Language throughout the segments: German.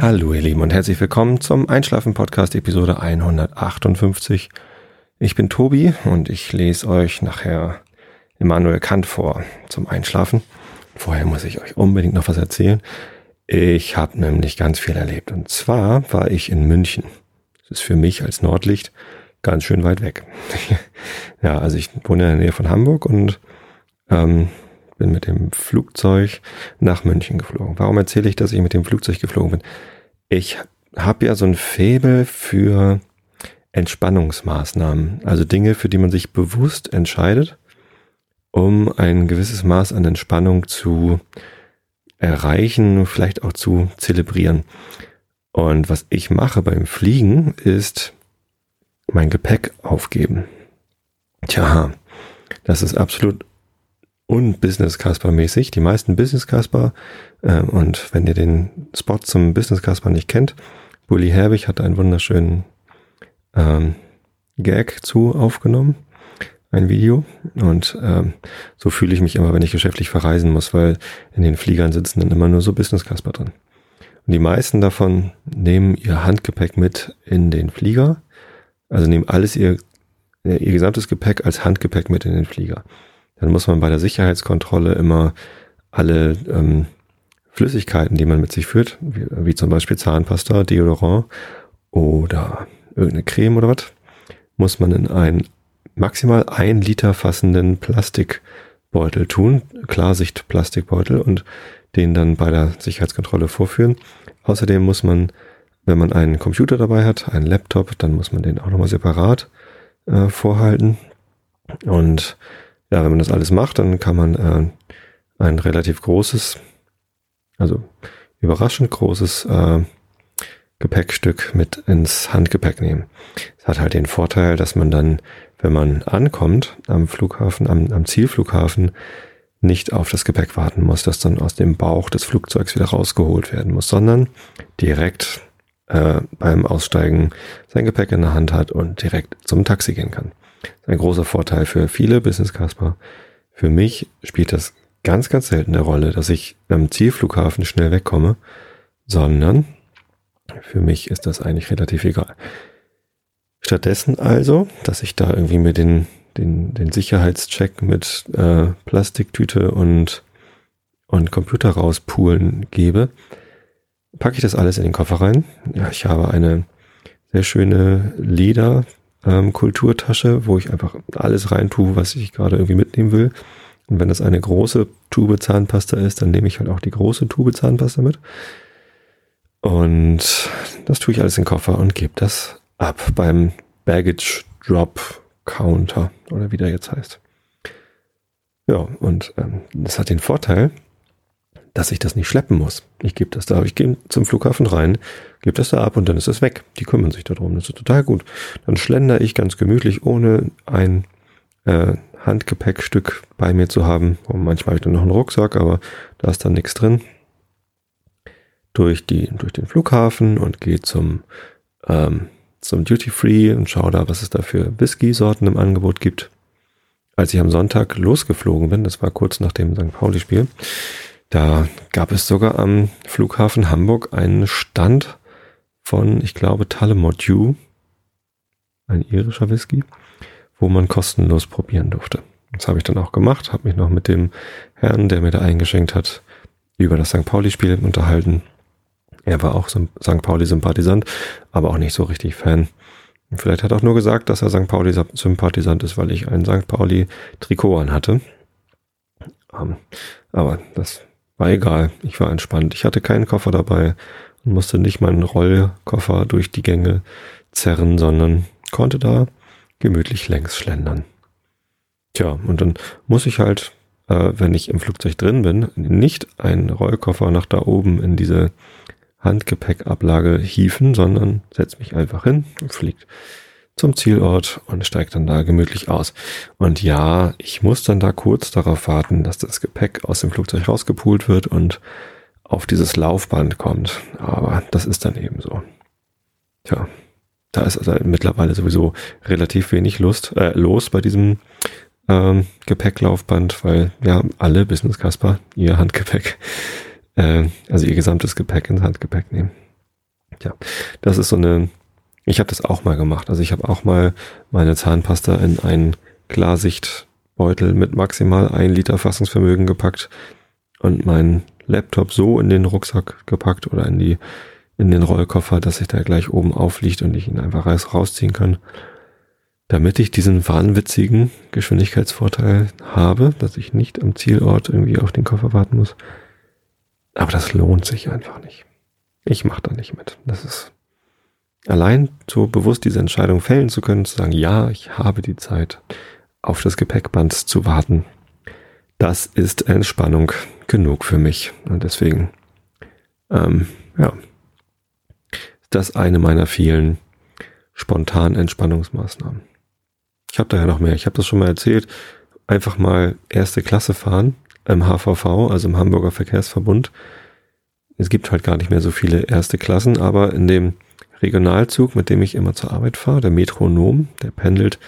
Hallo ihr Lieben und herzlich willkommen zum Einschlafen Podcast Episode 158. Ich bin Tobi und ich lese euch nachher Immanuel Kant vor zum Einschlafen. Vorher muss ich euch unbedingt noch was erzählen. Ich habe nämlich ganz viel erlebt und zwar war ich in München. Das ist für mich als Nordlicht ganz schön weit weg. ja, also ich wohne in der Nähe von Hamburg und ähm, bin mit dem Flugzeug nach München geflogen. Warum erzähle ich, dass ich mit dem Flugzeug geflogen bin? Ich habe ja so ein Faible für Entspannungsmaßnahmen, also Dinge, für die man sich bewusst entscheidet, um ein gewisses Maß an Entspannung zu erreichen, vielleicht auch zu zelebrieren. Und was ich mache beim Fliegen ist mein Gepäck aufgeben. Tja, das ist absolut un-Business Casper mäßig. Die meisten Business Casper äh, und wenn ihr den Spot zum Business Casper nicht kennt, Bully Herbig hat einen wunderschönen ähm, Gag zu aufgenommen, ein Video und ähm, so fühle ich mich immer, wenn ich geschäftlich verreisen muss, weil in den Fliegern sitzen dann immer nur so Business Casper drin. Und die meisten davon nehmen ihr Handgepäck mit in den Flieger, also nehmen alles ihr, ihr gesamtes Gepäck als Handgepäck mit in den Flieger. Dann muss man bei der Sicherheitskontrolle immer alle ähm, Flüssigkeiten, die man mit sich führt, wie, wie zum Beispiel Zahnpasta, Deodorant oder irgendeine Creme oder was, muss man in einen maximal ein Liter fassenden Plastikbeutel tun, Klarsicht-Plastikbeutel und den dann bei der Sicherheitskontrolle vorführen. Außerdem muss man, wenn man einen Computer dabei hat, einen Laptop, dann muss man den auch nochmal separat äh, vorhalten. Und ja, wenn man das alles macht, dann kann man äh, ein relativ großes, also überraschend großes äh, Gepäckstück mit ins Handgepäck nehmen. Es hat halt den Vorteil, dass man dann, wenn man ankommt am Flughafen, am, am Zielflughafen, nicht auf das Gepäck warten muss, das dann aus dem Bauch des Flugzeugs wieder rausgeholt werden muss, sondern direkt äh, beim Aussteigen sein Gepäck in der Hand hat und direkt zum Taxi gehen kann. Das ist ein großer Vorteil für viele Business Casper. Für mich spielt das ganz, ganz selten eine Rolle, dass ich am Zielflughafen schnell wegkomme, sondern für mich ist das eigentlich relativ egal. Stattdessen also, dass ich da irgendwie mir den, den, den Sicherheitscheck mit äh, Plastiktüte und, und Computer rauspulen gebe, packe ich das alles in den Koffer rein. Ja, ich habe eine sehr schöne Leder ähm, Kulturtasche, wo ich einfach alles rein tue, was ich gerade irgendwie mitnehmen will. Und wenn das eine große Tube Zahnpasta ist, dann nehme ich halt auch die große Tube Zahnpasta mit. Und das tue ich alles in den Koffer und gebe das ab beim Baggage Drop Counter oder wie der jetzt heißt. Ja, und ähm, das hat den Vorteil, dass ich das nicht schleppen muss. Ich gebe das da, ich gehe zum Flughafen rein, gebe das da ab und dann ist es weg. Die kümmern sich darum. Das ist total gut. Dann schlender ich ganz gemütlich, ohne ein äh, Handgepäckstück bei mir zu haben. Und manchmal habe ich dann noch einen Rucksack, aber da ist dann nichts drin. Durch, die, durch den Flughafen und gehe zum, ähm, zum Duty Free und schaue da, was es da für Whisky-Sorten im Angebot gibt. Als ich am Sonntag losgeflogen bin, das war kurz nach dem St. Pauli-Spiel, da gab es sogar am Flughafen Hamburg einen Stand von, ich glaube, Tullamore Dew, ein irischer Whisky, wo man kostenlos probieren durfte. Das habe ich dann auch gemacht, habe mich noch mit dem Herrn, der mir da eingeschenkt hat, über das St. Pauli-Spiel unterhalten. Er war auch St. Pauli-Sympathisant, aber auch nicht so richtig Fan. Vielleicht hat er auch nur gesagt, dass er St. Pauli-Sympathisant ist, weil ich ein St. Pauli-Trikot an hatte. Um, ähm, aber das war egal, ich war entspannt. Ich hatte keinen Koffer dabei und musste nicht meinen Rollkoffer durch die Gänge zerren, sondern konnte da gemütlich längs schlendern. Tja, und dann muss ich halt, äh, wenn ich im Flugzeug drin bin, nicht einen Rollkoffer nach da oben in diese Handgepäckablage hieven, sondern setz mich einfach hin und fliegt zum Zielort und steigt dann da gemütlich aus. Und ja, ich muss dann da kurz darauf warten, dass das Gepäck aus dem Flugzeug rausgepult wird und auf dieses Laufband kommt. Aber das ist dann eben so. Tja, da ist also mittlerweile sowieso relativ wenig Lust, äh, los bei diesem ähm, Gepäcklaufband, weil ja alle Business Casper ihr Handgepäck, äh, also ihr gesamtes Gepäck ins Handgepäck nehmen. Ja, das ist so eine, ich habe das auch mal gemacht. Also ich habe auch mal meine Zahnpasta in einen Klarsichtbeutel mit maximal ein Liter Fassungsvermögen gepackt und meinen Laptop so in den Rucksack gepackt oder in die in den Rollkoffer, dass sich da gleich oben aufliegt und ich ihn einfach rausziehen kann damit ich diesen wahnwitzigen Geschwindigkeitsvorteil habe, dass ich nicht am Zielort irgendwie auf den Koffer warten muss. Aber das lohnt sich einfach nicht. Ich mache da nicht mit. Das ist allein so bewusst diese Entscheidung fällen zu können, zu sagen, ja, ich habe die Zeit, auf das Gepäckband zu warten. Das ist Entspannung genug für mich. Und deswegen, ähm, ja, das eine meiner vielen spontanen Entspannungsmaßnahmen. Ich habe da ja noch mehr. Ich habe das schon mal erzählt. Einfach mal erste Klasse fahren im HVV, also im Hamburger Verkehrsverbund. Es gibt halt gar nicht mehr so viele erste Klassen, aber in dem Regionalzug, mit dem ich immer zur Arbeit fahre, der Metronom, der pendelt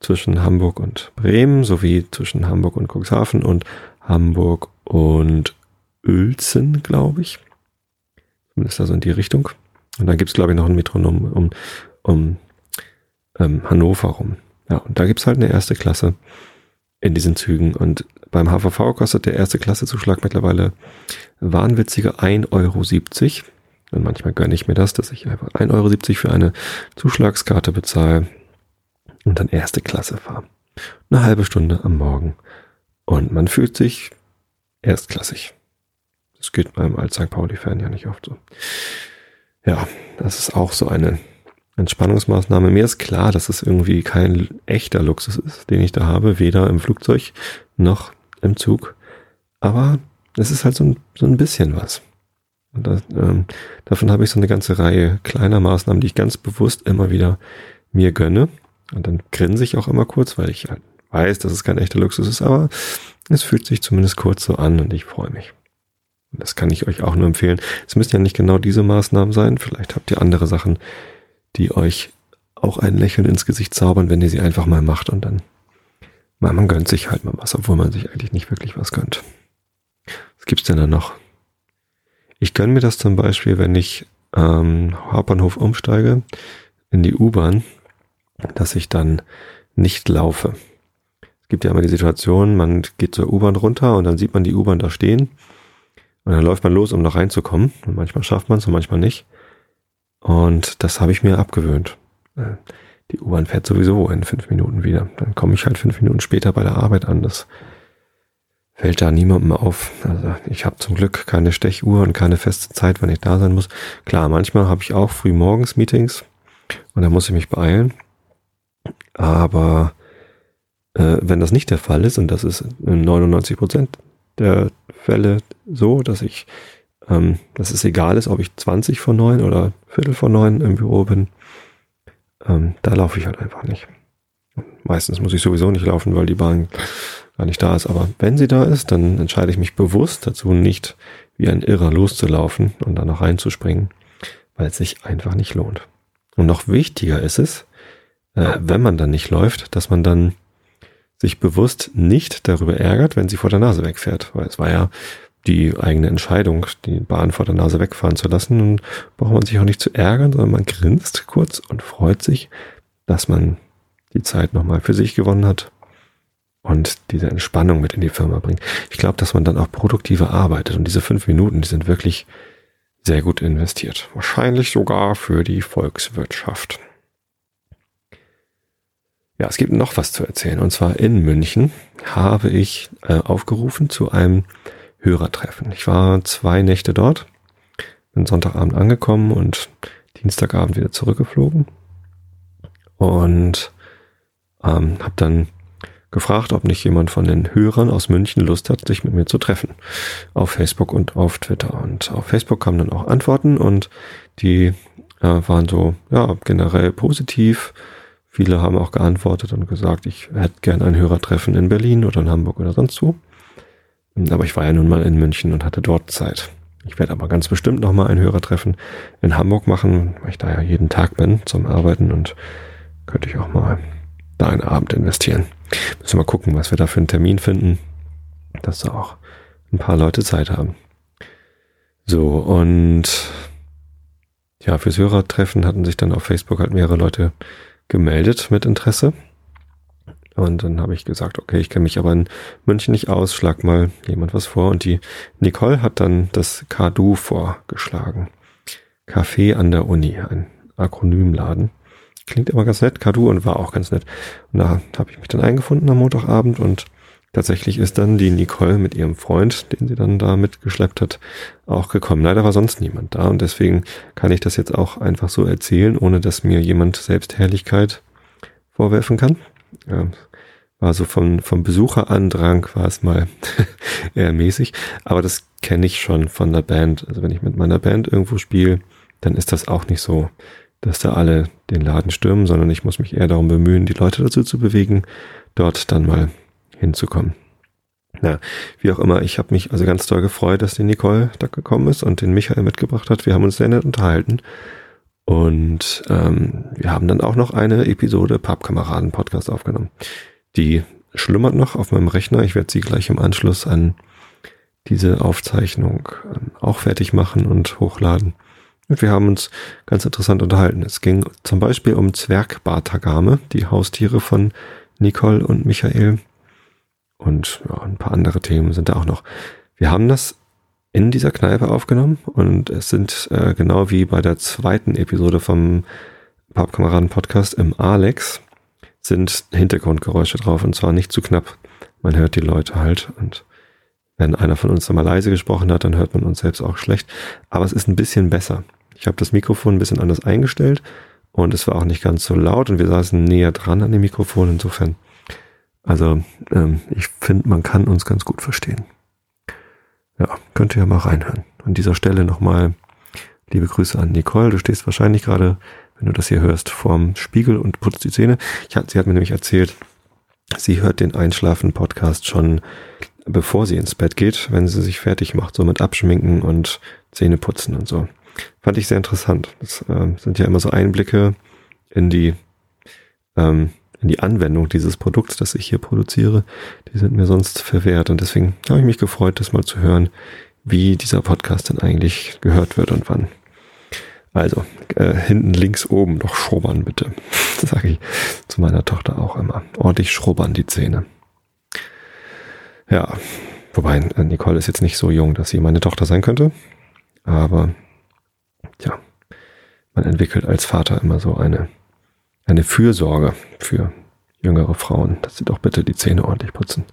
zwischen Hamburg und Bremen sowie zwischen Hamburg und Cuxhaven und Hamburg und Uelzen, glaube ich. Zumindest also in die Richtung. Und dann gibt's glaube ich, noch ein Metronom um, um ähm, Hannover rum. Ja, und da gibt's halt eine erste Klasse in diesen Zügen. Und beim HVV kostet der erste Klassezuschlag mittlerweile wahnwitzige 1,70 Euro. Und manchmal gönne ich mir das, dass ich einfach 1,70 Euro für eine Zuschlagskarte bezahle und dann erste Klasse fahre. Eine halbe Stunde am Morgen. Und man fühlt sich erstklassig. Das geht beim Alt-St. Pauli-Fan ja nicht oft so. Ja, das ist auch so eine Entspannungsmaßnahme. Mir ist klar, dass es irgendwie kein echter Luxus ist, den ich da habe, weder im Flugzeug noch im Zug. Aber es ist halt so ein, so ein bisschen was. Und das, ähm, davon habe ich so eine ganze Reihe kleiner Maßnahmen, die ich ganz bewusst immer wieder mir gönne. Und dann grinse ich auch immer kurz, weil ich halt weiß, dass es kein echter Luxus ist, aber es fühlt sich zumindest kurz so an und ich freue mich. Und das kann ich euch auch nur empfehlen. Es müssen ja nicht genau diese Maßnahmen sein. Vielleicht habt ihr andere Sachen, die euch auch ein Lächeln ins Gesicht zaubern, wenn ihr sie einfach mal macht und dann, man, man gönnt sich halt mal was, obwohl man sich eigentlich nicht wirklich was gönnt. Was gibt's denn da noch? Ich gönne mir das zum Beispiel, wenn ich ähm, Hauptbahnhof umsteige in die U-Bahn, dass ich dann nicht laufe. Es gibt ja immer die Situation, man geht zur U-Bahn runter und dann sieht man die U-Bahn da stehen und dann läuft man los, um da reinzukommen. Und manchmal schafft man es und manchmal nicht. Und das habe ich mir abgewöhnt. Äh, die U-Bahn fährt sowieso in fünf Minuten wieder. Dann komme ich halt fünf Minuten später bei der Arbeit an. Das fällt da niemandem auf. Also ich habe zum Glück keine Stechuhr und keine feste Zeit, wann ich da sein muss. Klar, manchmal habe ich auch früh morgens Meetings und da muss ich mich beeilen. Aber äh, wenn das nicht der Fall ist, und das ist in 99 Prozent der Fälle so, dass ich ähm, dass es egal ist, ob ich 20 vor 9 oder Viertel vor 9 im Büro bin. Ähm, da laufe ich halt einfach nicht. Meistens muss ich sowieso nicht laufen, weil die Bahn gar nicht da ist. Aber wenn sie da ist, dann entscheide ich mich bewusst dazu, nicht wie ein Irrer loszulaufen und dann noch reinzuspringen, weil es sich einfach nicht lohnt. Und noch wichtiger ist es, äh, wenn man dann nicht läuft, dass man dann sich bewusst nicht darüber ärgert, wenn sie vor der Nase wegfährt. Weil es war ja die eigene Entscheidung, die Bahn vor der Nase wegfahren zu lassen. Und braucht man sich auch nicht zu ärgern, sondern man grinst kurz und freut sich, dass man die Zeit nochmal für sich gewonnen hat und diese Entspannung mit in die Firma bringt. Ich glaube, dass man dann auch produktiver arbeitet und diese fünf Minuten, die sind wirklich sehr gut investiert. Wahrscheinlich sogar für die Volkswirtschaft. Ja, es gibt noch was zu erzählen. Und zwar in München habe ich äh, aufgerufen zu einem Hörertreffen. Ich war zwei Nächte dort, bin Sonntagabend angekommen und Dienstagabend wieder zurückgeflogen und ähm, habe dann gefragt, ob nicht jemand von den Hörern aus München Lust hat, sich mit mir zu treffen. Auf Facebook und auf Twitter. Und auf Facebook kamen dann auch Antworten und die äh, waren so, ja, generell positiv. Viele haben auch geantwortet und gesagt, ich hätte gern ein Hörertreffen in Berlin oder in Hamburg oder sonst wo. Aber ich war ja nun mal in München und hatte dort Zeit. Ich werde aber ganz bestimmt nochmal ein Hörertreffen in Hamburg machen, weil ich da ja jeden Tag bin zum Arbeiten und könnte ich auch mal da einen Abend investieren. Müssen wir mal gucken, was wir da für einen Termin finden, dass da auch ein paar Leute Zeit haben. So, und ja, fürs Hörertreffen hatten sich dann auf Facebook halt mehrere Leute gemeldet mit Interesse. Und dann habe ich gesagt, okay, ich kenne mich aber in München nicht aus, schlag mal jemand was vor. Und die Nicole hat dann das KDU vorgeschlagen. Café an der Uni, ein Akronymladen. Klingt immer ganz nett, KDU, und war auch ganz nett. Und da habe ich mich dann eingefunden am Montagabend und tatsächlich ist dann die Nicole mit ihrem Freund, den sie dann da mitgeschleppt hat, auch gekommen. Leider war sonst niemand da und deswegen kann ich das jetzt auch einfach so erzählen, ohne dass mir jemand Selbstherrlichkeit vorwerfen kann. Ja, war vom, vom Besucherandrang war es mal eher mäßig, aber das kenne ich schon von der Band. Also wenn ich mit meiner Band irgendwo spiele, dann ist das auch nicht so, dass da alle den Laden stürmen, sondern ich muss mich eher darum bemühen, die Leute dazu zu bewegen, dort dann mal hinzukommen. Ja, wie auch immer, ich habe mich also ganz doll gefreut, dass die Nicole da gekommen ist und den Michael mitgebracht hat. Wir haben uns sehr nett unterhalten. Und ähm, wir haben dann auch noch eine Episode Pappkameraden-Podcast aufgenommen. Die schlummert noch auf meinem Rechner. Ich werde sie gleich im Anschluss an diese Aufzeichnung ähm, auch fertig machen und hochladen. Wir haben uns ganz interessant unterhalten. Es ging zum Beispiel um Zwergbartagame, die Haustiere von Nicole und Michael. Und ja, ein paar andere Themen sind da auch noch. Wir haben das in dieser Kneipe aufgenommen und es sind äh, genau wie bei der zweiten Episode vom Pappkameraden Podcast im Alex sind Hintergrundgeräusche drauf und zwar nicht zu knapp. Man hört die Leute halt und wenn einer von uns mal leise gesprochen hat, dann hört man uns selbst auch schlecht. Aber es ist ein bisschen besser. Ich habe das Mikrofon ein bisschen anders eingestellt und es war auch nicht ganz so laut und wir saßen näher dran an dem Mikrofon. Insofern, also ähm, ich finde, man kann uns ganz gut verstehen. Ja, könnt ihr ja mal reinhören. An dieser Stelle nochmal liebe Grüße an Nicole. Du stehst wahrscheinlich gerade, wenn du das hier hörst, vorm Spiegel und putzt die Zähne. Ich, sie hat mir nämlich erzählt, sie hört den Einschlafen-Podcast schon bevor sie ins Bett geht, wenn sie sich fertig macht, so mit Abschminken und Zähne putzen und so. Fand ich sehr interessant. Das äh, sind ja immer so Einblicke in die ähm, in die Anwendung dieses Produkts, das ich hier produziere, die sind mir sonst verwehrt. Und deswegen habe ich mich gefreut, das mal zu hören, wie dieser Podcast denn eigentlich gehört wird und wann. Also, äh, hinten links oben noch schrubbern bitte. Das sage ich zu meiner Tochter auch immer. Ordentlich schrubbern die Zähne. Ja, wobei äh, Nicole ist jetzt nicht so jung, dass sie meine Tochter sein könnte. Aber ja, man entwickelt als Vater immer so eine eine Fürsorge für jüngere Frauen, dass sie doch bitte die Zähne ordentlich putzen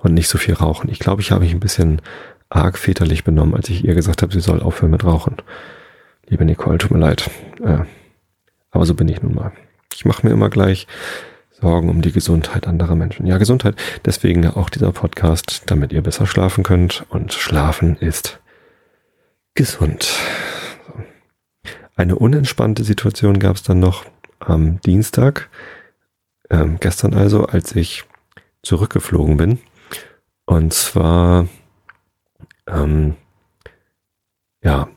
und nicht so viel rauchen. Ich glaube, ich habe mich ein bisschen arg väterlich benommen, als ich ihr gesagt habe, sie soll aufhören mit Rauchen. Liebe Nicole, tut mir leid. Äh, aber so bin ich nun mal. Ich mache mir immer gleich Sorgen um die Gesundheit anderer Menschen. Ja, Gesundheit. Deswegen auch dieser Podcast, damit ihr besser schlafen könnt. Und schlafen ist gesund. Eine unentspannte Situation gab es dann noch am Dienstag, ähm, gestern also, als ich zurückgeflogen bin. Und zwar, ähm, ja,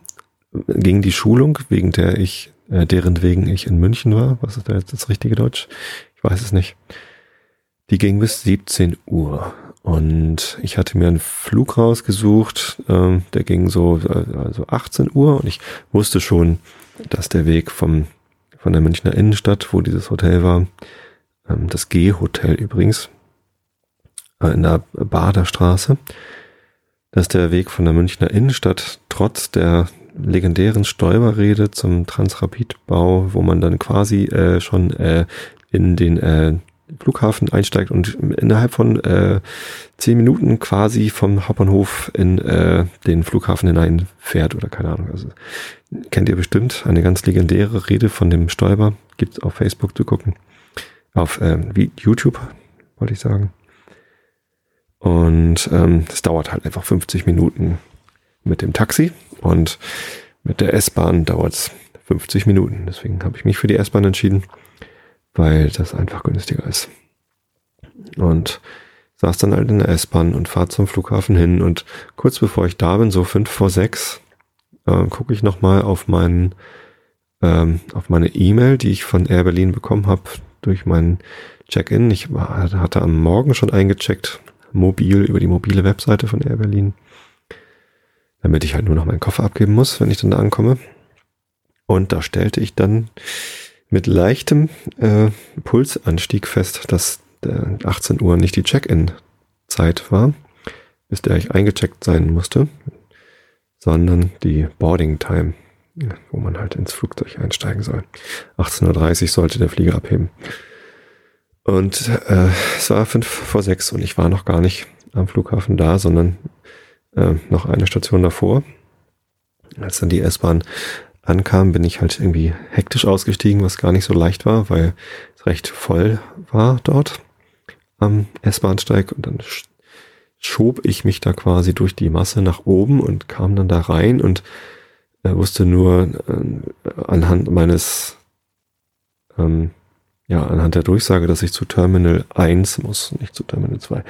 ging die Schulung, wegen der ich, äh, deren wegen ich in München war. Was ist da jetzt das richtige Deutsch? Ich weiß es nicht. Die ging bis 17 Uhr. Und ich hatte mir einen Flug rausgesucht, ähm, der ging so äh, also 18 Uhr und ich wusste schon, dass der Weg vom von der Münchner Innenstadt, wo dieses Hotel war. Ähm, das G-Hotel übrigens. Äh, in der Baderstraße. Dass der Weg von der Münchner Innenstadt trotz der legendären Stoiberrede zum Transrapidbau, wo man dann quasi äh, schon äh, in den äh, Flughafen einsteigt und innerhalb von äh, zehn Minuten quasi vom Hauptbahnhof in äh, den Flughafen hineinfährt oder keine Ahnung. Also kennt ihr bestimmt eine ganz legendäre Rede von dem Stoiber. Gibt's auf Facebook zu gucken. Auf ähm, YouTube, wollte ich sagen. Und ähm, es dauert halt einfach 50 Minuten mit dem Taxi und mit der S-Bahn dauert es 50 Minuten. Deswegen habe ich mich für die S-Bahn entschieden weil das einfach günstiger ist. Und saß dann halt in der S-Bahn und fahr zum Flughafen hin und kurz bevor ich da bin, so fünf vor sechs, äh, gucke ich nochmal auf meinen ähm, auf meine E-Mail, die ich von Air Berlin bekommen habe durch meinen Check-in. Ich war, hatte am Morgen schon eingecheckt, mobil über die mobile Webseite von Air Berlin, damit ich halt nur noch meinen Koffer abgeben muss, wenn ich dann da ankomme. Und da stellte ich dann mit leichtem äh, Pulsanstieg fest, dass der 18 Uhr nicht die Check-in-Zeit war, bis der ich eingecheckt sein musste, sondern die Boarding-Time, wo man halt ins Flugzeug einsteigen soll. 18.30 Uhr sollte der Flieger abheben. Und äh, es war fünf vor sechs und ich war noch gar nicht am Flughafen da, sondern äh, noch eine Station davor. Als dann die S-Bahn ankam, bin ich halt irgendwie hektisch ausgestiegen, was gar nicht so leicht war, weil es recht voll war dort am S-Bahnsteig und dann schob ich mich da quasi durch die Masse nach oben und kam dann da rein und äh, wusste nur äh, anhand meines ähm, ja, anhand der Durchsage, dass ich zu Terminal 1 muss, nicht zu Terminal 2.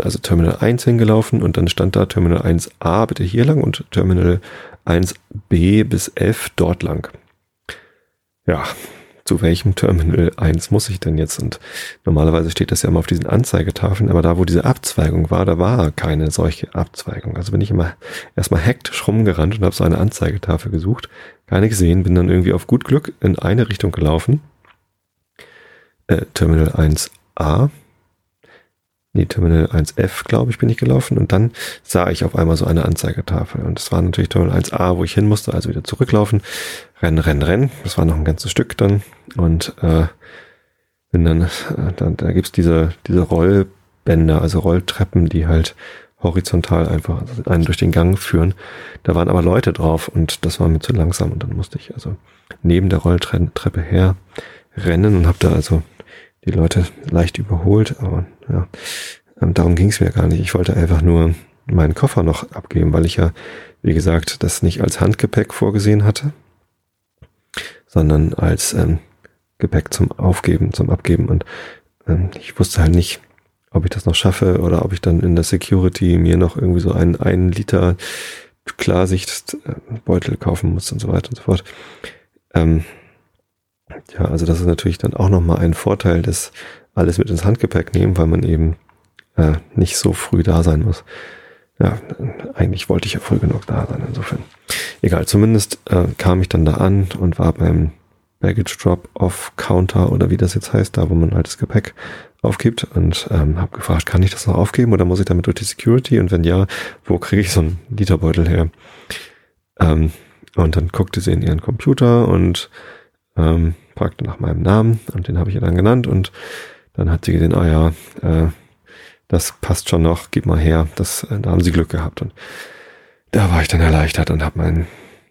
Also Terminal 1 hingelaufen und dann stand da Terminal 1a bitte hier lang und Terminal 1b bis f dort lang. Ja, zu welchem Terminal 1 muss ich denn jetzt? Und normalerweise steht das ja immer auf diesen Anzeigetafeln, aber da, wo diese Abzweigung war, da war keine solche Abzweigung. Also bin ich immer erstmal hektisch rumgerannt und habe so eine Anzeigetafel gesucht, keine gesehen, bin dann irgendwie auf gut Glück in eine Richtung gelaufen äh, Terminal 1a, nee, Terminal 1f, glaube ich, bin ich gelaufen. Und dann sah ich auf einmal so eine Anzeigetafel. Und es war natürlich Terminal 1a, wo ich hin musste, also wieder zurücklaufen, rennen, rennen, rennen, das war noch ein ganzes Stück dann. Und äh, bin dann, äh, dann da gibt's diese, diese Rollbänder, also Rolltreppen, die halt horizontal einfach einen durch den Gang führen. Da waren aber Leute drauf und das war mir zu langsam. Und dann musste ich also neben der Rolltreppe her rennen und habe da also die Leute leicht überholt, aber ja, ähm, darum ging es mir gar nicht. Ich wollte einfach nur meinen Koffer noch abgeben, weil ich ja, wie gesagt, das nicht als Handgepäck vorgesehen hatte, sondern als ähm, Gepäck zum Aufgeben, zum Abgeben. Und ähm, ich wusste halt nicht, ob ich das noch schaffe oder ob ich dann in der Security mir noch irgendwie so einen, einen Liter Klarsichtbeutel kaufen muss und so weiter und so fort. Ähm, ja, also das ist natürlich dann auch nochmal ein Vorteil des alles mit ins Handgepäck nehmen, weil man eben äh, nicht so früh da sein muss. Ja, eigentlich wollte ich ja früh genug da sein, insofern. Egal, zumindest äh, kam ich dann da an und war beim Baggage Drop Off Counter oder wie das jetzt heißt, da wo man halt das Gepäck aufgibt und ähm, habe gefragt, kann ich das noch aufgeben oder muss ich damit durch die Security und wenn ja, wo kriege ich so einen Literbeutel her? Ähm, und dann guckte sie in ihren Computer und ähm, fragte nach meinem Namen und den habe ich ihr dann genannt und dann hat sie gesehen, ah ja, äh, das passt schon noch, gib mal her, das, äh, da haben sie Glück gehabt und da war ich dann erleichtert und habe meinen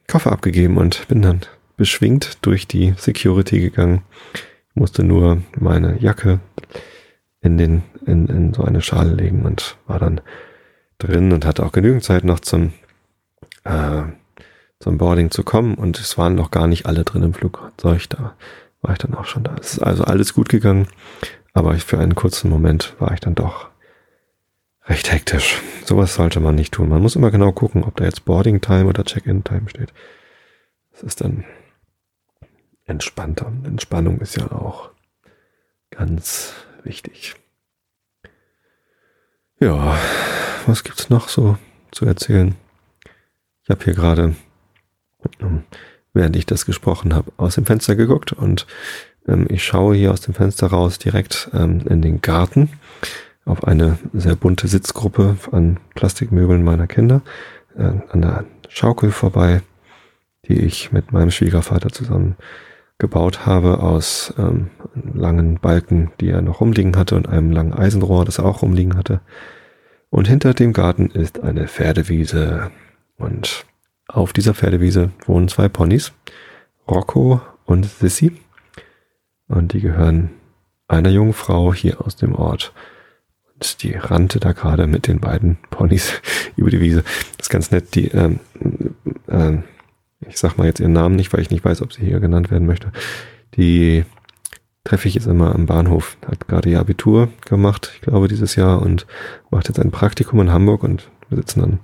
Koffer abgegeben und bin dann beschwingt durch die Security gegangen. Ich musste nur meine Jacke in den in, in so eine Schale legen und war dann drin und hatte auch genügend Zeit noch zum äh, zum Boarding zu kommen und es waren noch gar nicht alle drin im Flugzeug, da war ich dann auch schon da. Es ist also alles gut gegangen, aber für einen kurzen Moment war ich dann doch recht hektisch. Sowas sollte man nicht tun. Man muss immer genau gucken, ob da jetzt Boarding Time oder Check-in Time steht. Das ist dann entspannter. Entspannung ist ja auch ganz wichtig. Ja, was gibt's noch so zu erzählen? Ich habe hier gerade während ich das gesprochen habe, aus dem Fenster geguckt und ähm, ich schaue hier aus dem Fenster raus direkt ähm, in den Garten auf eine sehr bunte Sitzgruppe an Plastikmöbeln meiner Kinder, äh, an der Schaukel vorbei, die ich mit meinem Schwiegervater zusammen gebaut habe aus ähm, langen Balken, die er noch rumliegen hatte und einem langen Eisenrohr, das er auch rumliegen hatte. Und hinter dem Garten ist eine Pferdewiese und auf dieser Pferdewiese wohnen zwei Ponys, Rocco und Sissy. Und die gehören einer jungen Frau hier aus dem Ort. Und die rannte da gerade mit den beiden Ponys über die Wiese. Das ist ganz nett. Die, ähm, ähm, ich sag mal jetzt ihren Namen nicht, weil ich nicht weiß, ob sie hier genannt werden möchte. Die treffe ich jetzt immer am Bahnhof. Hat gerade ihr Abitur gemacht, ich glaube, dieses Jahr und macht jetzt ein Praktikum in Hamburg und wir sitzen dann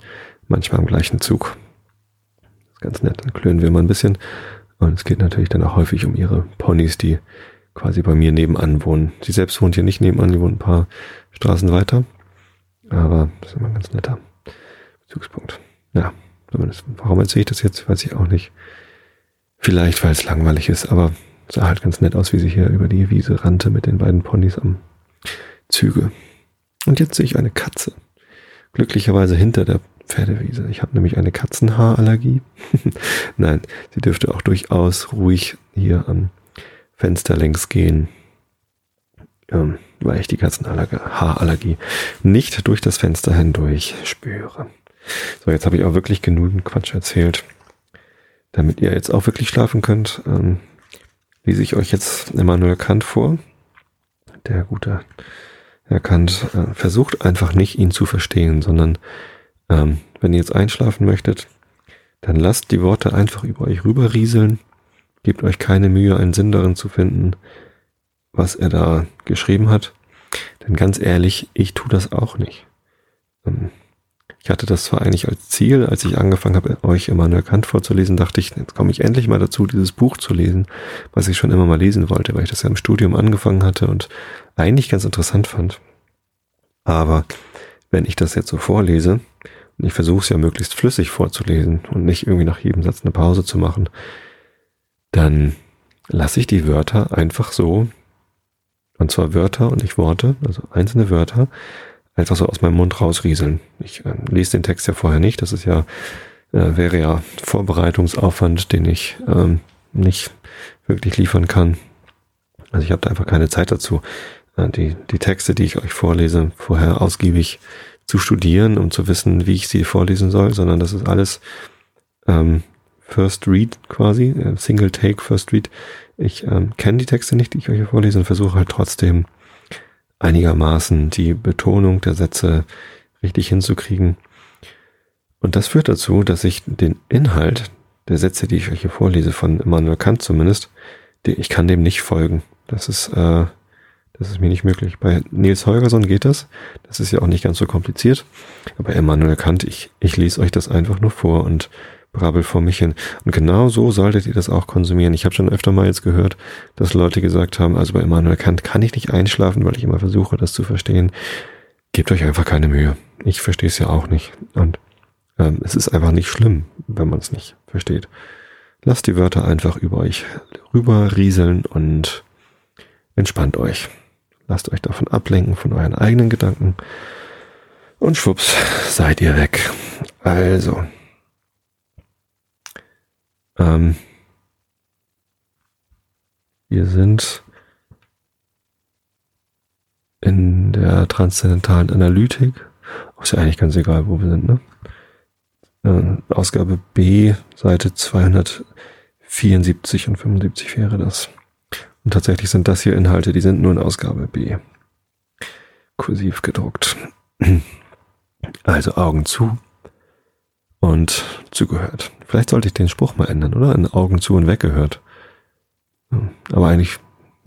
manchmal im gleichen Zug ganz nett. Dann klönen wir mal ein bisschen. Und es geht natürlich dann auch häufig um ihre Ponys, die quasi bei mir nebenan wohnen. Sie selbst wohnt hier nicht nebenan, die wohnt ein paar Straßen weiter. Aber das ist immer ein ganz netter Bezugspunkt. Ja, warum erzähle ich das jetzt, weiß ich auch nicht. Vielleicht, weil es langweilig ist, aber sah halt ganz nett aus, wie sie hier über die Wiese rannte mit den beiden Ponys am Züge. Und jetzt sehe ich eine Katze. Glücklicherweise hinter der Pferdewiese. Ich habe nämlich eine Katzenhaarallergie. Nein, sie dürfte auch durchaus ruhig hier am Fenster längs gehen, ähm, weil ich die Katzenhaarallergie nicht durch das Fenster hindurch spüre. So, jetzt habe ich auch wirklich genügend Quatsch erzählt. Damit ihr jetzt auch wirklich schlafen könnt, ähm, lese ich euch jetzt Immanuel Kant vor. Der gute Herr Kant äh, versucht einfach nicht, ihn zu verstehen, sondern ähm, wenn ihr jetzt einschlafen möchtet, dann lasst die Worte einfach über euch rüberrieseln. Gebt euch keine Mühe, einen Sinn darin zu finden, was er da geschrieben hat. Denn ganz ehrlich, ich tue das auch nicht. Ähm, ich hatte das zwar eigentlich als Ziel, als ich angefangen habe, euch Immanuel Kant vorzulesen, dachte ich, jetzt komme ich endlich mal dazu, dieses Buch zu lesen, was ich schon immer mal lesen wollte, weil ich das ja im Studium angefangen hatte und eigentlich ganz interessant fand. Aber wenn ich das jetzt so vorlese, und ich versuche es ja möglichst flüssig vorzulesen und nicht irgendwie nach jedem Satz eine Pause zu machen, dann lasse ich die Wörter einfach so, und zwar Wörter und nicht Worte, also einzelne Wörter, einfach so aus meinem Mund rausrieseln. Ich äh, lese den Text ja vorher nicht. Das ist ja, äh, wäre ja Vorbereitungsaufwand, den ich ähm, nicht wirklich liefern kann. Also ich habe da einfach keine Zeit dazu, äh, die, die Texte, die ich euch vorlese, vorher ausgiebig zu studieren, um zu wissen, wie ich sie vorlesen soll, sondern das ist alles ähm, First Read quasi, äh, Single Take First Read. Ich ähm, kenne die Texte nicht, die ich euch hier vorlese und versuche halt trotzdem einigermaßen die Betonung der Sätze richtig hinzukriegen. Und das führt dazu, dass ich den Inhalt der Sätze, die ich euch hier vorlese, von Immanuel Kant zumindest, ich kann dem nicht folgen. Das ist, äh, das ist mir nicht möglich. Bei Nils Holgersson geht das. Das ist ja auch nicht ganz so kompliziert. Aber Immanuel Kant, ich, ich lese euch das einfach nur vor und brabbel vor mich hin. Und genau so solltet ihr das auch konsumieren. Ich habe schon öfter mal jetzt gehört, dass Leute gesagt haben, also bei Immanuel Kant kann ich nicht einschlafen, weil ich immer versuche, das zu verstehen. Gebt euch einfach keine Mühe. Ich verstehe es ja auch nicht. Und ähm, es ist einfach nicht schlimm, wenn man es nicht versteht. Lasst die Wörter einfach über euch rüber rieseln und entspannt euch. Lasst euch davon ablenken, von euren eigenen Gedanken. Und schwupps, seid ihr weg. Also, ähm, wir sind in der transzendentalen Analytik. Ist ja eigentlich ganz egal, wo wir sind, ne? Äh, Ausgabe B, Seite 274 und 75 wäre das. Und tatsächlich sind das hier Inhalte, die sind nur in Ausgabe B. Kursiv gedruckt. Also Augen zu und zugehört. Vielleicht sollte ich den Spruch mal ändern, oder? In Augen zu und weggehört. Aber eigentlich,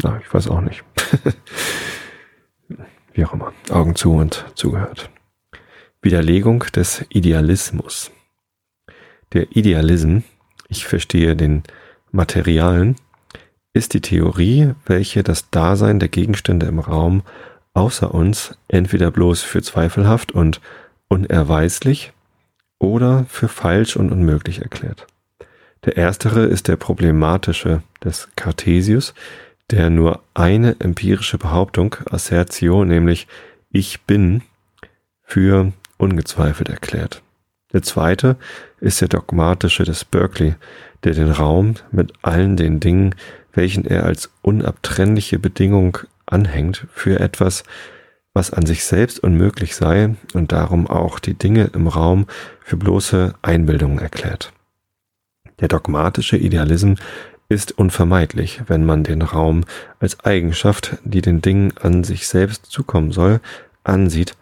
na, ich weiß auch nicht. Wie auch immer. Augen zu und zugehört. Widerlegung des Idealismus. Der Idealism, ich verstehe den Materialen, ist die Theorie, welche das Dasein der Gegenstände im Raum außer uns entweder bloß für zweifelhaft und unerweislich oder für falsch und unmöglich erklärt. Der erstere ist der problematische des Cartesius, der nur eine empirische Behauptung, Assertio, nämlich ich bin, für ungezweifelt erklärt. Der zweite ist der dogmatische des Berkeley, der den Raum mit allen den Dingen, welchen er als unabtrennliche Bedingung anhängt, für etwas, was an sich selbst unmöglich sei und darum auch die Dinge im Raum für bloße Einbildungen erklärt. Der dogmatische Idealism ist unvermeidlich, wenn man den Raum als Eigenschaft, die den Dingen an sich selbst zukommen soll, ansieht,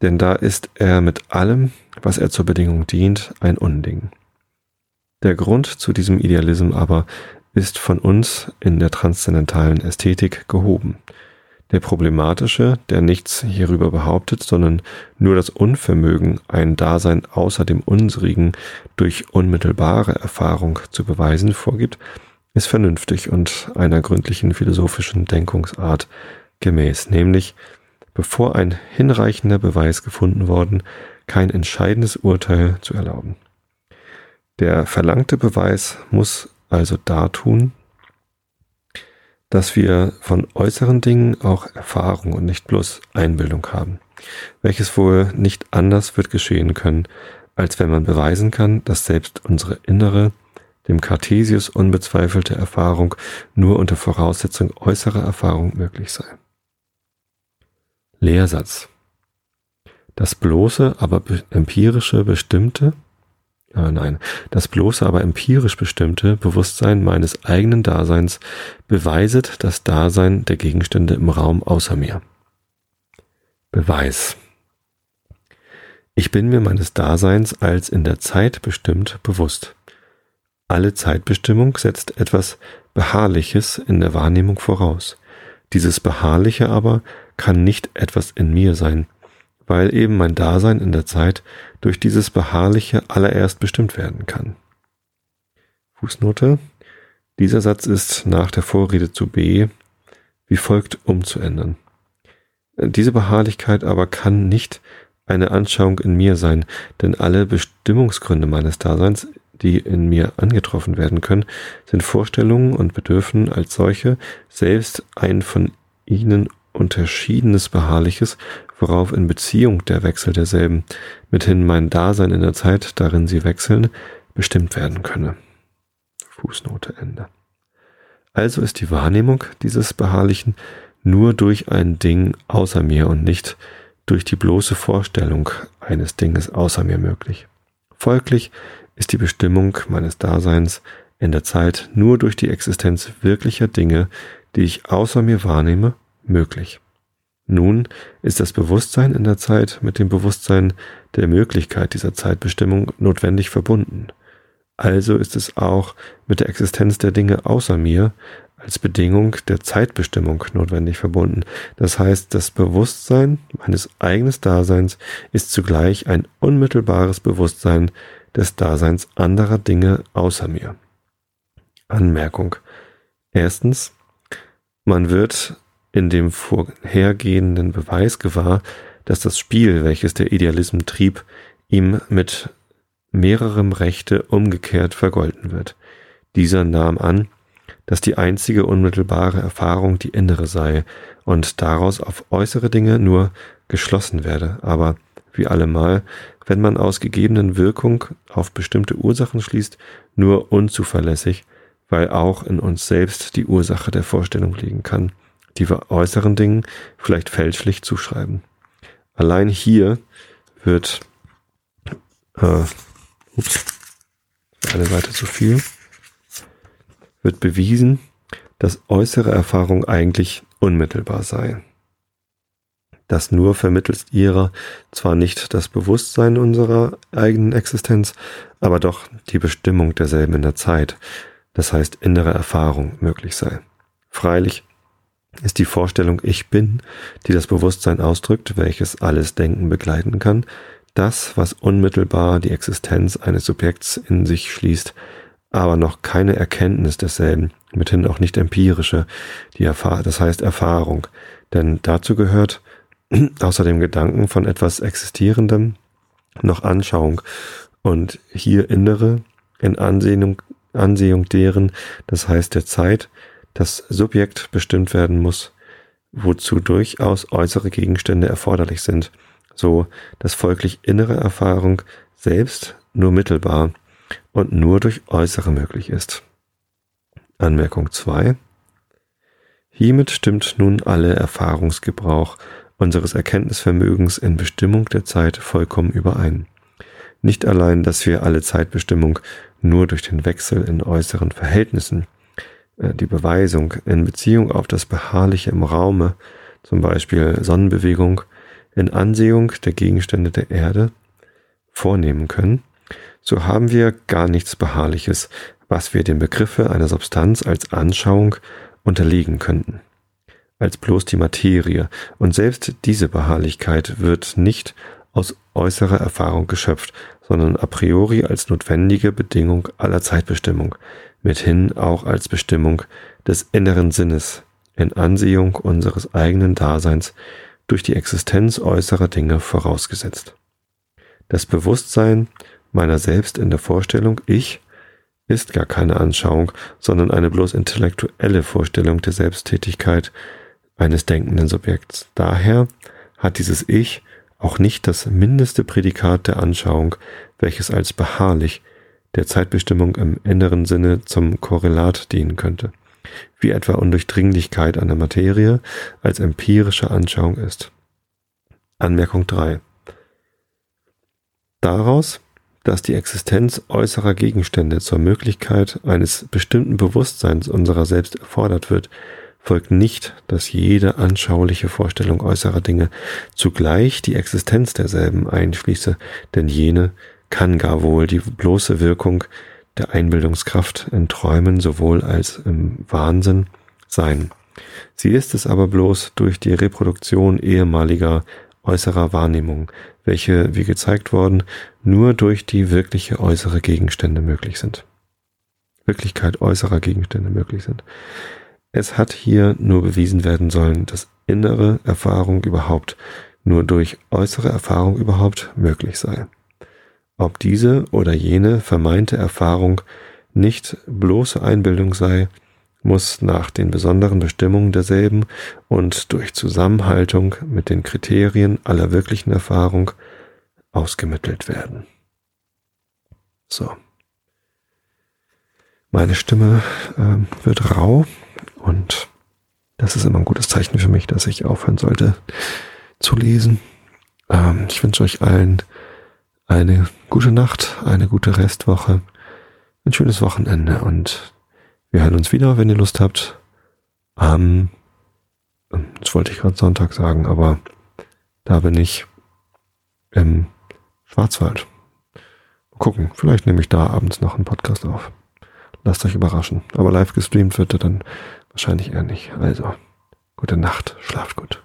denn da ist er mit allem, was er zur Bedingung dient, ein Unding. Der Grund zu diesem Idealism aber ist von uns in der transzendentalen Ästhetik gehoben, der problematische, der nichts hierüber behauptet, sondern nur das Unvermögen, ein Dasein außer dem unsrigen durch unmittelbare Erfahrung zu beweisen vorgibt, ist vernünftig und einer gründlichen philosophischen Denkungsart gemäß, nämlich bevor ein hinreichender Beweis gefunden worden, kein entscheidendes Urteil zu erlauben. Der verlangte Beweis muss also dartun, dass wir von äußeren Dingen auch Erfahrung und nicht bloß Einbildung haben, welches wohl nicht anders wird geschehen können, als wenn man beweisen kann, dass selbst unsere innere, dem Cartesius unbezweifelte Erfahrung nur unter Voraussetzung äußerer Erfahrung möglich sei. Lehrsatz. Das bloße, aber empirische bestimmte, äh, nein, das bloße, aber empirisch bestimmte Bewusstsein meines eigenen Daseins beweiset das Dasein der Gegenstände im Raum außer mir. Beweis. Ich bin mir meines Daseins als in der Zeit bestimmt bewusst. Alle Zeitbestimmung setzt etwas Beharrliches in der Wahrnehmung voraus. Dieses Beharrliche aber kann nicht etwas in mir sein, weil eben mein Dasein in der Zeit durch dieses Beharrliche allererst bestimmt werden kann. Fußnote. Dieser Satz ist nach der Vorrede zu B wie folgt umzuändern. Diese Beharrlichkeit aber kann nicht eine Anschauung in mir sein, denn alle Bestimmungsgründe meines Daseins, die in mir angetroffen werden können, sind Vorstellungen und bedürfen als solche selbst ein von ihnen unterschiedenes Beharrliches, worauf in Beziehung der Wechsel derselben, mithin mein Dasein in der Zeit, darin sie wechseln, bestimmt werden könne. Fußnote Ende. Also ist die Wahrnehmung dieses Beharrlichen nur durch ein Ding außer mir und nicht durch die bloße Vorstellung eines Dinges außer mir möglich. Folglich ist die Bestimmung meines Daseins in der Zeit nur durch die Existenz wirklicher Dinge, die ich außer mir wahrnehme, möglich. Nun ist das Bewusstsein in der Zeit mit dem Bewusstsein der Möglichkeit dieser Zeitbestimmung notwendig verbunden. Also ist es auch mit der Existenz der Dinge außer mir als Bedingung der Zeitbestimmung notwendig verbunden. Das heißt, das Bewusstsein meines eigenen Daseins ist zugleich ein unmittelbares Bewusstsein des Daseins anderer Dinge außer mir. Anmerkung. Erstens, man wird in dem vorhergehenden Beweis gewahr, dass das Spiel, welches der Idealism trieb, ihm mit mehrerem Rechte umgekehrt vergolten wird. Dieser nahm an, dass die einzige unmittelbare Erfahrung die innere sei und daraus auf äußere Dinge nur geschlossen werde, aber wie allemal, wenn man aus gegebenen Wirkung auf bestimmte Ursachen schließt, nur unzuverlässig, weil auch in uns selbst die Ursache der Vorstellung liegen kann, die wir äußeren Dingen vielleicht fälschlich zuschreiben. Allein hier wird äh, ups, eine Seite zu viel wird bewiesen, dass äußere Erfahrung eigentlich unmittelbar sei. Dass nur vermittelst ihrer zwar nicht das Bewusstsein unserer eigenen Existenz, aber doch die Bestimmung derselben in der Zeit, das heißt innere Erfahrung möglich sei. Freilich ist die Vorstellung Ich bin, die das Bewusstsein ausdrückt, welches alles Denken begleiten kann, das, was unmittelbar die Existenz eines Subjekts in sich schließt, aber noch keine Erkenntnis desselben, mithin auch nicht empirische, die Erfahrung, das heißt Erfahrung, denn dazu gehört außer dem Gedanken von etwas Existierendem noch Anschauung und hier innere in Ansehung, Ansehung deren, das heißt der Zeit, das Subjekt bestimmt werden muss, wozu durchaus äußere Gegenstände erforderlich sind, so dass folglich innere Erfahrung selbst nur mittelbar und nur durch äußere möglich ist. Anmerkung 2. Hiermit stimmt nun alle Erfahrungsgebrauch unseres Erkenntnisvermögens in Bestimmung der Zeit vollkommen überein. Nicht allein, dass wir alle Zeitbestimmung nur durch den Wechsel in äußeren Verhältnissen, die Beweisung in Beziehung auf das Beharrliche im Raume, zum Beispiel Sonnenbewegung, in Ansehung der Gegenstände der Erde vornehmen können, so haben wir gar nichts Beharrliches, was wir dem Begriffe einer Substanz als Anschauung unterlegen könnten, als bloß die Materie, und selbst diese Beharrlichkeit wird nicht aus äußerer Erfahrung geschöpft, sondern a priori als notwendige Bedingung aller Zeitbestimmung, mithin auch als Bestimmung des inneren Sinnes in Ansehung unseres eigenen Daseins durch die Existenz äußerer Dinge vorausgesetzt. Das Bewusstsein meiner selbst in der Vorstellung, ich, ist gar keine Anschauung, sondern eine bloß intellektuelle Vorstellung der Selbsttätigkeit eines denkenden Subjekts. Daher hat dieses Ich auch nicht das mindeste Prädikat der Anschauung, welches als beharrlich der Zeitbestimmung im inneren Sinne zum Korrelat dienen könnte, wie etwa Undurchdringlichkeit der Materie als empirische Anschauung ist. Anmerkung 3. Daraus dass die Existenz äußerer Gegenstände zur Möglichkeit eines bestimmten Bewusstseins unserer selbst erfordert wird, folgt nicht, dass jede anschauliche Vorstellung äußerer Dinge zugleich die Existenz derselben einschließe, denn jene kann gar wohl die bloße Wirkung der Einbildungskraft in Träumen sowohl als im Wahnsinn sein. Sie ist es aber bloß durch die Reproduktion ehemaliger äußerer Wahrnehmung, welche, wie gezeigt worden, nur durch die wirkliche äußere Gegenstände möglich sind. Wirklichkeit äußerer Gegenstände möglich sind. Es hat hier nur bewiesen werden sollen, dass innere Erfahrung überhaupt nur durch äußere Erfahrung überhaupt möglich sei. Ob diese oder jene vermeinte Erfahrung nicht bloße Einbildung sei, muss nach den besonderen Bestimmungen derselben und durch Zusammenhaltung mit den Kriterien aller wirklichen Erfahrung ausgemittelt werden. So. Meine Stimme äh, wird rau und das ist immer ein gutes Zeichen für mich, dass ich aufhören sollte zu lesen. Ähm, ich wünsche euch allen eine gute Nacht, eine gute Restwoche, ein schönes Wochenende und wir hören uns wieder, wenn ihr Lust habt. Am, ähm, das wollte ich gerade Sonntag sagen, aber da bin ich im Schwarzwald. Mal gucken, vielleicht nehme ich da abends noch einen Podcast auf. Lasst euch überraschen. Aber live gestreamt wird er dann wahrscheinlich eher nicht. Also, gute Nacht, schlaft gut.